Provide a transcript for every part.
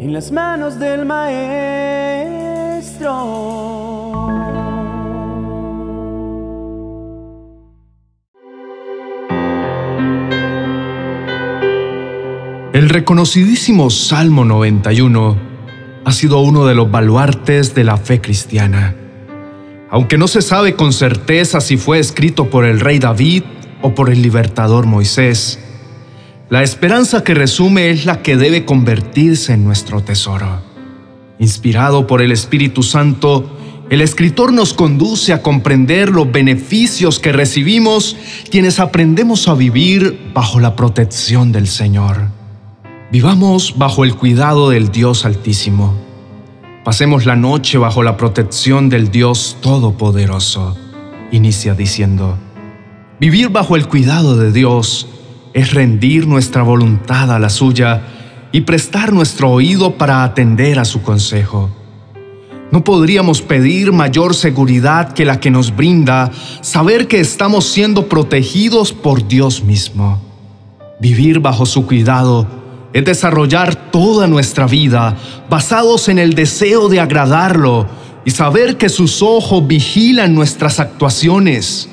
en las manos del Maestro. El reconocidísimo Salmo 91 ha sido uno de los baluartes de la fe cristiana. Aunque no se sabe con certeza si fue escrito por el rey David o por el libertador Moisés, la esperanza que resume es la que debe convertirse en nuestro tesoro. Inspirado por el Espíritu Santo, el escritor nos conduce a comprender los beneficios que recibimos quienes aprendemos a vivir bajo la protección del Señor. Vivamos bajo el cuidado del Dios Altísimo. Pasemos la noche bajo la protección del Dios Todopoderoso. Inicia diciendo, vivir bajo el cuidado de Dios es rendir nuestra voluntad a la suya y prestar nuestro oído para atender a su consejo. No podríamos pedir mayor seguridad que la que nos brinda saber que estamos siendo protegidos por Dios mismo. Vivir bajo su cuidado es desarrollar toda nuestra vida basados en el deseo de agradarlo y saber que sus ojos vigilan nuestras actuaciones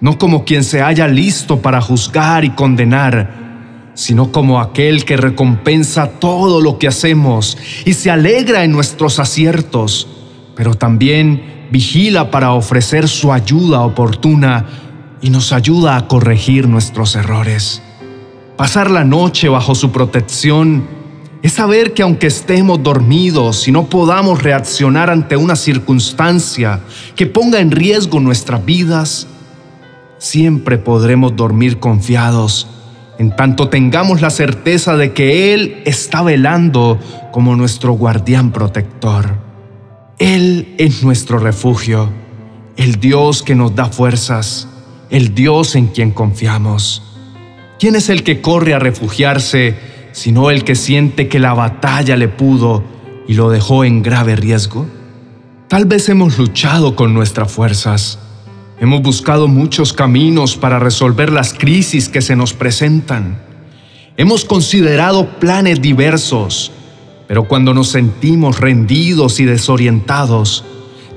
no como quien se haya listo para juzgar y condenar, sino como aquel que recompensa todo lo que hacemos y se alegra en nuestros aciertos, pero también vigila para ofrecer su ayuda oportuna y nos ayuda a corregir nuestros errores. Pasar la noche bajo su protección es saber que aunque estemos dormidos y no podamos reaccionar ante una circunstancia que ponga en riesgo nuestras vidas, siempre podremos dormir confiados en tanto tengamos la certeza de que Él está velando como nuestro guardián protector. Él es nuestro refugio, el Dios que nos da fuerzas, el Dios en quien confiamos. ¿Quién es el que corre a refugiarse sino el que siente que la batalla le pudo y lo dejó en grave riesgo? Tal vez hemos luchado con nuestras fuerzas, Hemos buscado muchos caminos para resolver las crisis que se nos presentan. Hemos considerado planes diversos, pero cuando nos sentimos rendidos y desorientados,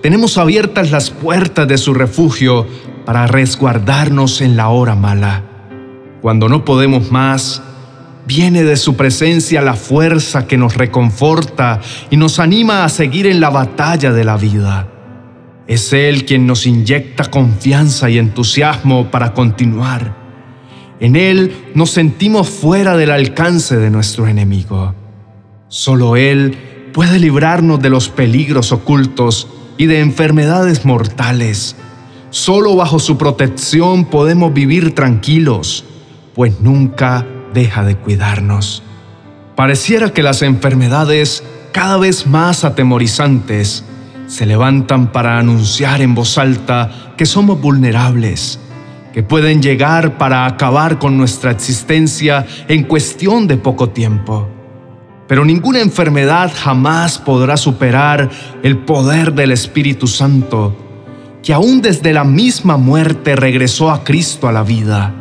tenemos abiertas las puertas de su refugio para resguardarnos en la hora mala. Cuando no podemos más, viene de su presencia la fuerza que nos reconforta y nos anima a seguir en la batalla de la vida. Es Él quien nos inyecta confianza y entusiasmo para continuar. En Él nos sentimos fuera del alcance de nuestro enemigo. Solo Él puede librarnos de los peligros ocultos y de enfermedades mortales. Solo bajo su protección podemos vivir tranquilos, pues nunca deja de cuidarnos. Pareciera que las enfermedades, cada vez más atemorizantes, se levantan para anunciar en voz alta que somos vulnerables, que pueden llegar para acabar con nuestra existencia en cuestión de poco tiempo. Pero ninguna enfermedad jamás podrá superar el poder del Espíritu Santo, que aún desde la misma muerte regresó a Cristo a la vida,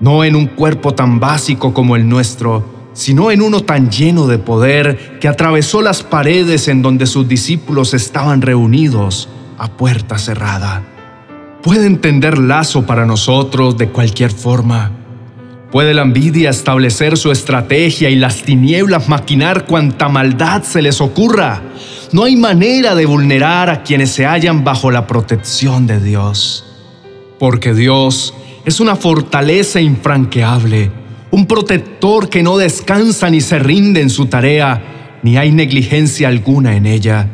no en un cuerpo tan básico como el nuestro, sino en uno tan lleno de poder que atravesó las paredes en donde sus discípulos estaban reunidos a puerta cerrada. Puede entender lazo para nosotros de cualquier forma. Puede la envidia establecer su estrategia y las tinieblas maquinar cuanta maldad se les ocurra. No hay manera de vulnerar a quienes se hallan bajo la protección de Dios. Porque Dios es una fortaleza infranqueable un protector que no descansa ni se rinde en su tarea, ni hay negligencia alguna en ella,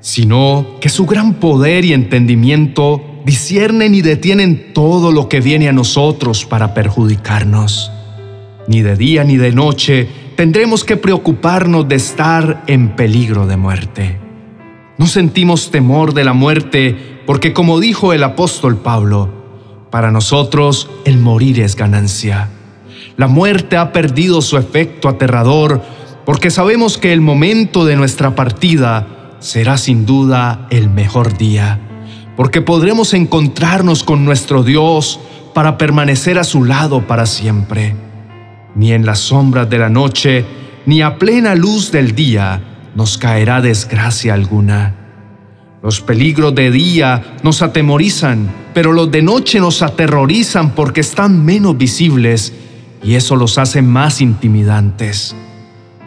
sino que su gran poder y entendimiento disciernen y detienen todo lo que viene a nosotros para perjudicarnos. Ni de día ni de noche tendremos que preocuparnos de estar en peligro de muerte. No sentimos temor de la muerte porque como dijo el apóstol Pablo, para nosotros el morir es ganancia. La muerte ha perdido su efecto aterrador porque sabemos que el momento de nuestra partida será sin duda el mejor día, porque podremos encontrarnos con nuestro Dios para permanecer a su lado para siempre. Ni en las sombras de la noche ni a plena luz del día nos caerá desgracia alguna. Los peligros de día nos atemorizan, pero los de noche nos aterrorizan porque están menos visibles y eso los hace más intimidantes.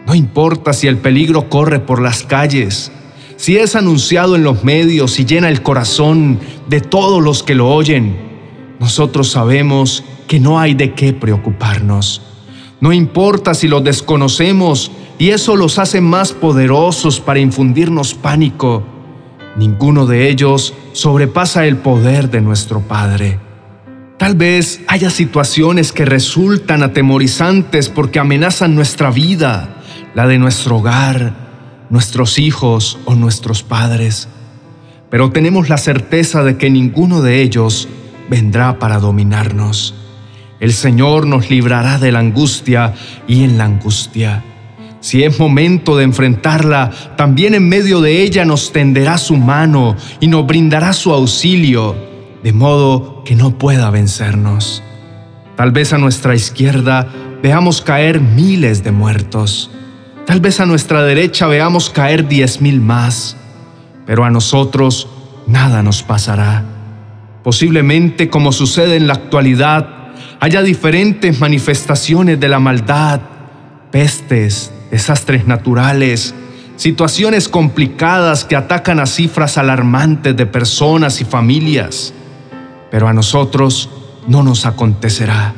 No importa si el peligro corre por las calles, si es anunciado en los medios y llena el corazón de todos los que lo oyen, nosotros sabemos que no hay de qué preocuparnos. No importa si lo desconocemos y eso los hace más poderosos para infundirnos pánico Ninguno de ellos sobrepasa el poder de nuestro Padre. Tal vez haya situaciones que resultan atemorizantes porque amenazan nuestra vida, la de nuestro hogar, nuestros hijos o nuestros padres. Pero tenemos la certeza de que ninguno de ellos vendrá para dominarnos. El Señor nos librará de la angustia y en la angustia si es momento de enfrentarla, también en medio de ella nos tenderá su mano y nos brindará su auxilio, de modo que no pueda vencernos. Tal vez a nuestra izquierda veamos caer miles de muertos. Tal vez a nuestra derecha veamos caer diez mil más. Pero a nosotros nada nos pasará. Posiblemente, como sucede en la actualidad, haya diferentes manifestaciones de la maldad, pestes, desastres naturales, situaciones complicadas que atacan a cifras alarmantes de personas y familias. Pero a nosotros no nos acontecerá.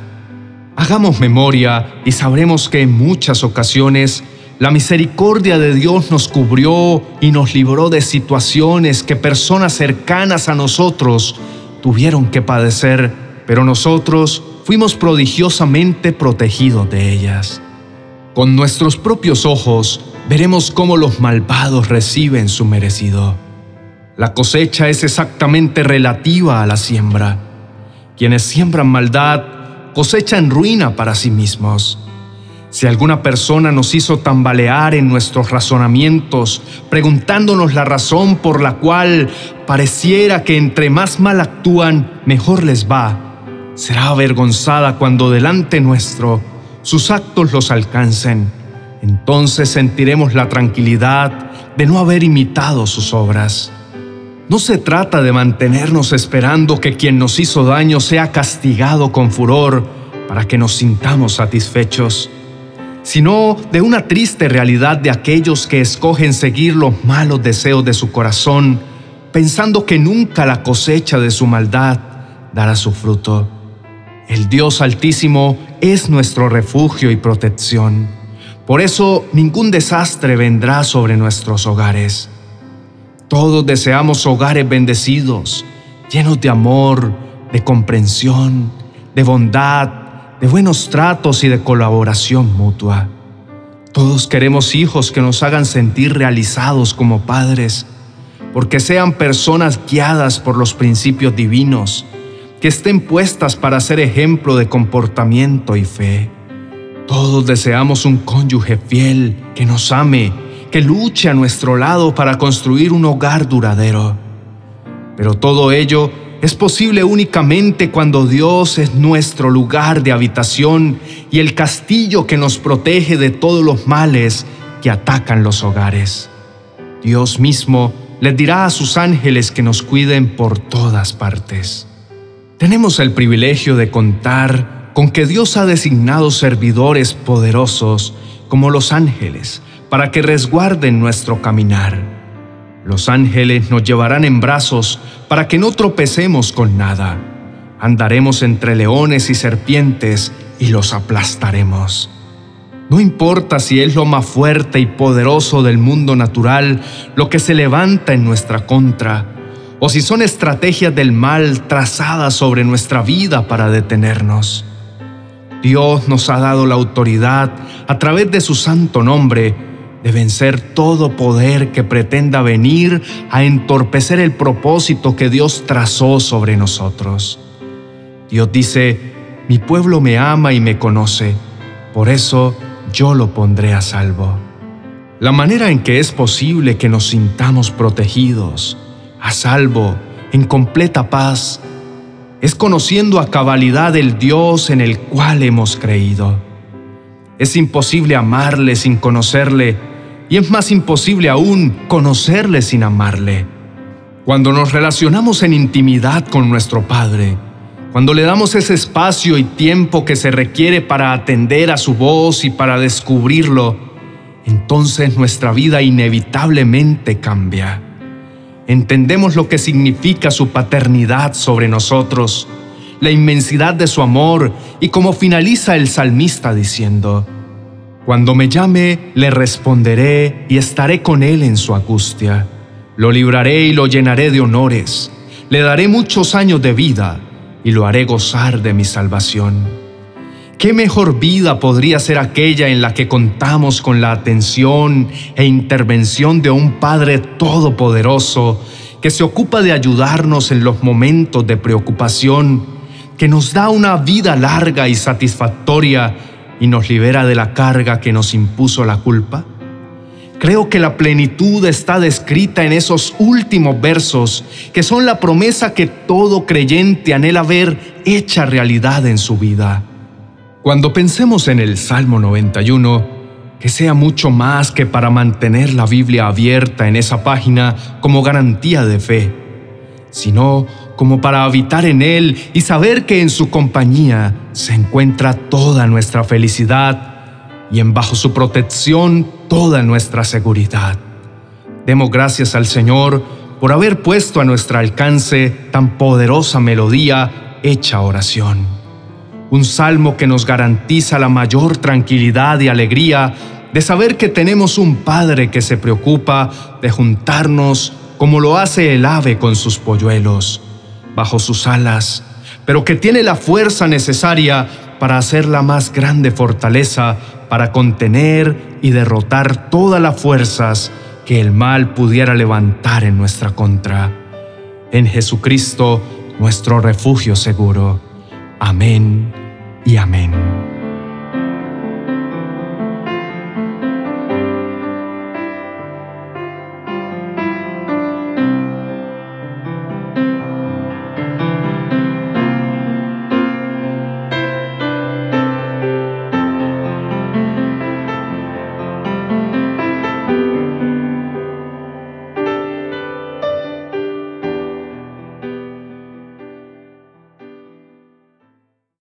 Hagamos memoria y sabremos que en muchas ocasiones la misericordia de Dios nos cubrió y nos libró de situaciones que personas cercanas a nosotros tuvieron que padecer, pero nosotros fuimos prodigiosamente protegidos de ellas. Con nuestros propios ojos veremos cómo los malvados reciben su merecido. La cosecha es exactamente relativa a la siembra. Quienes siembran maldad cosechan ruina para sí mismos. Si alguna persona nos hizo tambalear en nuestros razonamientos, preguntándonos la razón por la cual pareciera que entre más mal actúan, mejor les va, será avergonzada cuando delante nuestro sus actos los alcancen, entonces sentiremos la tranquilidad de no haber imitado sus obras. No se trata de mantenernos esperando que quien nos hizo daño sea castigado con furor para que nos sintamos satisfechos, sino de una triste realidad de aquellos que escogen seguir los malos deseos de su corazón, pensando que nunca la cosecha de su maldad dará su fruto. El Dios Altísimo es nuestro refugio y protección. Por eso ningún desastre vendrá sobre nuestros hogares. Todos deseamos hogares bendecidos, llenos de amor, de comprensión, de bondad, de buenos tratos y de colaboración mutua. Todos queremos hijos que nos hagan sentir realizados como padres, porque sean personas guiadas por los principios divinos que estén puestas para ser ejemplo de comportamiento y fe. Todos deseamos un cónyuge fiel, que nos ame, que luche a nuestro lado para construir un hogar duradero. Pero todo ello es posible únicamente cuando Dios es nuestro lugar de habitación y el castillo que nos protege de todos los males que atacan los hogares. Dios mismo les dirá a sus ángeles que nos cuiden por todas partes. Tenemos el privilegio de contar con que Dios ha designado servidores poderosos como los ángeles para que resguarden nuestro caminar. Los ángeles nos llevarán en brazos para que no tropecemos con nada. Andaremos entre leones y serpientes y los aplastaremos. No importa si es lo más fuerte y poderoso del mundo natural lo que se levanta en nuestra contra, o si son estrategias del mal trazadas sobre nuestra vida para detenernos. Dios nos ha dado la autoridad a través de su santo nombre de vencer todo poder que pretenda venir a entorpecer el propósito que Dios trazó sobre nosotros. Dios dice, mi pueblo me ama y me conoce, por eso yo lo pondré a salvo. La manera en que es posible que nos sintamos protegidos, a salvo, en completa paz, es conociendo a cabalidad el Dios en el cual hemos creído. Es imposible amarle sin conocerle y es más imposible aún conocerle sin amarle. Cuando nos relacionamos en intimidad con nuestro Padre, cuando le damos ese espacio y tiempo que se requiere para atender a su voz y para descubrirlo, entonces nuestra vida inevitablemente cambia. Entendemos lo que significa su paternidad sobre nosotros, la inmensidad de su amor y como finaliza el salmista diciendo, Cuando me llame, le responderé y estaré con él en su angustia. Lo libraré y lo llenaré de honores. Le daré muchos años de vida y lo haré gozar de mi salvación. ¿Qué mejor vida podría ser aquella en la que contamos con la atención e intervención de un Padre Todopoderoso que se ocupa de ayudarnos en los momentos de preocupación, que nos da una vida larga y satisfactoria y nos libera de la carga que nos impuso la culpa? Creo que la plenitud está descrita en esos últimos versos, que son la promesa que todo creyente anhela ver hecha realidad en su vida. Cuando pensemos en el Salmo 91, que sea mucho más que para mantener la Biblia abierta en esa página como garantía de fe, sino como para habitar en Él y saber que en su compañía se encuentra toda nuestra felicidad y en bajo su protección toda nuestra seguridad. Demos gracias al Señor por haber puesto a nuestro alcance tan poderosa melodía hecha oración un salmo que nos garantiza la mayor tranquilidad y alegría de saber que tenemos un Padre que se preocupa de juntarnos como lo hace el ave con sus polluelos, bajo sus alas, pero que tiene la fuerza necesaria para hacer la más grande fortaleza para contener y derrotar todas las fuerzas que el mal pudiera levantar en nuestra contra. En Jesucristo, nuestro refugio seguro. Amén y amén.